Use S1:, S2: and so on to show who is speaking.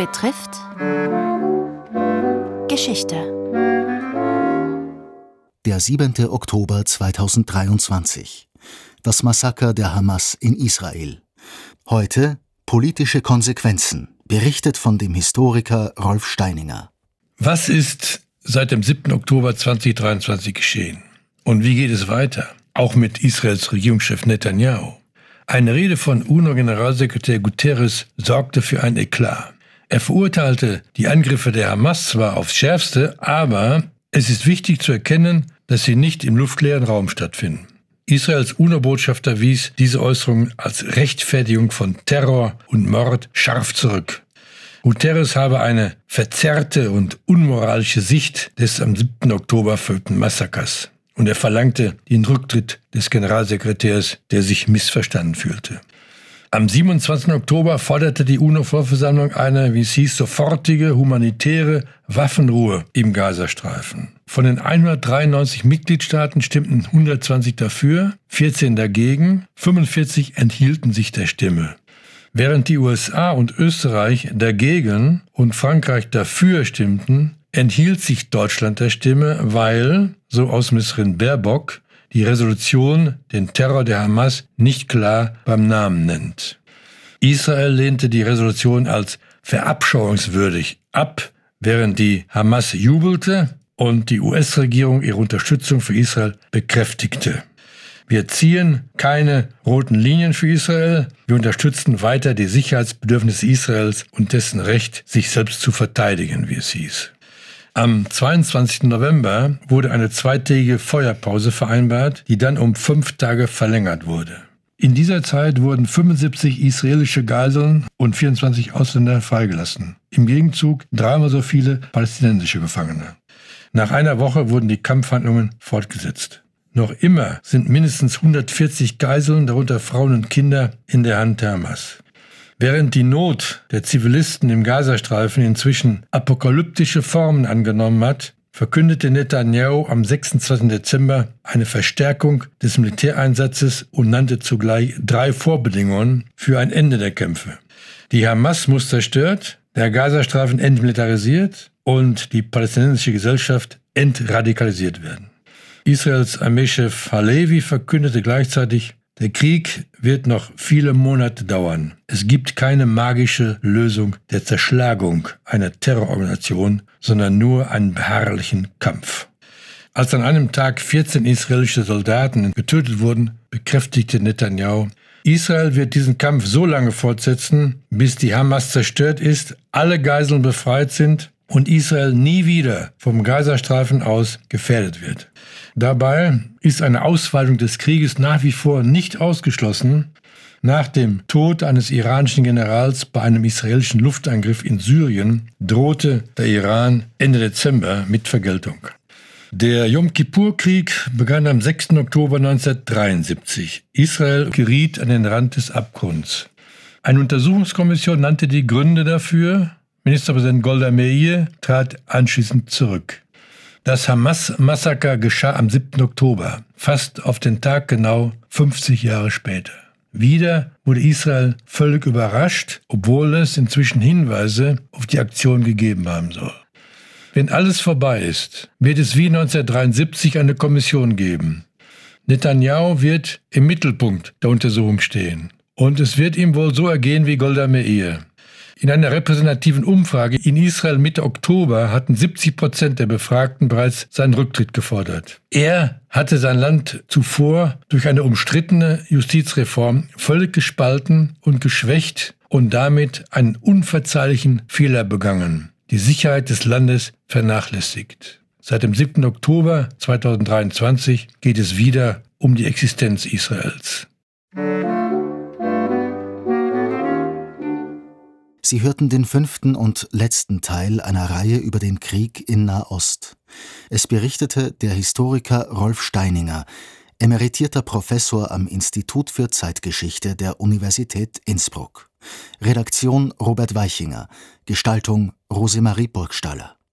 S1: betrifft Geschichte.
S2: Der 7. Oktober 2023. Das Massaker der Hamas in Israel. Heute politische Konsequenzen, berichtet von dem Historiker Rolf Steininger.
S3: Was ist seit dem 7. Oktober 2023 geschehen? Und wie geht es weiter? Auch mit Israels Regierungschef Netanyahu. Eine Rede von UNO-Generalsekretär Guterres sorgte für ein Eklat. Er verurteilte die Angriffe der Hamas zwar aufs schärfste, aber es ist wichtig zu erkennen, dass sie nicht im luftleeren Raum stattfinden. Israels UNO-Botschafter wies diese Äußerungen als Rechtfertigung von Terror und Mord scharf zurück. Guterres habe eine verzerrte und unmoralische Sicht des am 7. Oktober verübten Massakers und er verlangte den Rücktritt des Generalsekretärs, der sich missverstanden fühlte. Am 27. Oktober forderte die UNO-Vollversammlung eine, wie es hieß, sofortige humanitäre Waffenruhe im Gazastreifen. Von den 193 Mitgliedstaaten stimmten 120 dafür, 14 dagegen, 45 enthielten sich der Stimme. Während die USA und Österreich dagegen und Frankreich dafür stimmten, enthielt sich Deutschland der Stimme, weil, so Außenministerin Baerbock, die Resolution den Terror der Hamas nicht klar beim Namen nennt. Israel lehnte die Resolution als verabscheuungswürdig ab, während die Hamas jubelte und die US-Regierung ihre Unterstützung für Israel bekräftigte. Wir ziehen keine roten Linien für Israel. Wir unterstützen weiter die Sicherheitsbedürfnisse Israels und dessen Recht, sich selbst zu verteidigen, wie es hieß. Am 22. November wurde eine zweitägige Feuerpause vereinbart, die dann um fünf Tage verlängert wurde. In dieser Zeit wurden 75 israelische Geiseln und 24 Ausländer freigelassen. Im Gegenzug dreimal so viele palästinensische Gefangene. Nach einer Woche wurden die Kampfhandlungen fortgesetzt. Noch immer sind mindestens 140 Geiseln, darunter Frauen und Kinder, in der Hand der Hamas. Während die Not der Zivilisten im Gazastreifen inzwischen apokalyptische Formen angenommen hat, verkündete Netanyahu am 26. Dezember eine Verstärkung des Militäreinsatzes und nannte zugleich drei Vorbedingungen für ein Ende der Kämpfe. Die Hamas muss zerstört, der Gazastreifen entmilitarisiert und die palästinensische Gesellschaft entradikalisiert werden. Israels Armeechef Halevi verkündete gleichzeitig, der Krieg wird noch viele Monate dauern. Es gibt keine magische Lösung der Zerschlagung einer Terrororganisation, sondern nur einen beharrlichen Kampf. Als an einem Tag 14 israelische Soldaten getötet wurden, bekräftigte Netanyahu, Israel wird diesen Kampf so lange fortsetzen, bis die Hamas zerstört ist, alle Geiseln befreit sind und Israel nie wieder vom Gazastreifen aus gefährdet wird. Dabei ist eine Ausweitung des Krieges nach wie vor nicht ausgeschlossen. Nach dem Tod eines iranischen Generals bei einem israelischen Luftangriff in Syrien drohte der Iran Ende Dezember mit Vergeltung. Der Yom Kippur-Krieg begann am 6. Oktober 1973. Israel geriet an den Rand des Abgrunds. Eine Untersuchungskommission nannte die Gründe dafür. Ministerpräsident Golda Meir trat anschließend zurück. Das Hamas-Massaker geschah am 7. Oktober, fast auf den Tag genau 50 Jahre später. Wieder wurde Israel völlig überrascht, obwohl es inzwischen Hinweise auf die Aktion gegeben haben soll. Wenn alles vorbei ist, wird es wie 1973 eine Kommission geben. Netanyahu wird im Mittelpunkt der Untersuchung stehen. Und es wird ihm wohl so ergehen wie Golda Meir. In einer repräsentativen Umfrage in Israel Mitte Oktober hatten 70 Prozent der Befragten bereits seinen Rücktritt gefordert. Er hatte sein Land zuvor durch eine umstrittene Justizreform völlig gespalten und geschwächt und damit einen unverzeihlichen Fehler begangen, die Sicherheit des Landes vernachlässigt. Seit dem 7. Oktober 2023 geht es wieder um die Existenz Israels.
S2: Sie hörten den fünften und letzten Teil einer Reihe über den Krieg in Nahost. Es berichtete der Historiker Rolf Steininger, emeritierter Professor am Institut für Zeitgeschichte der Universität Innsbruck. Redaktion Robert Weichinger, Gestaltung Rosemarie Burgstaller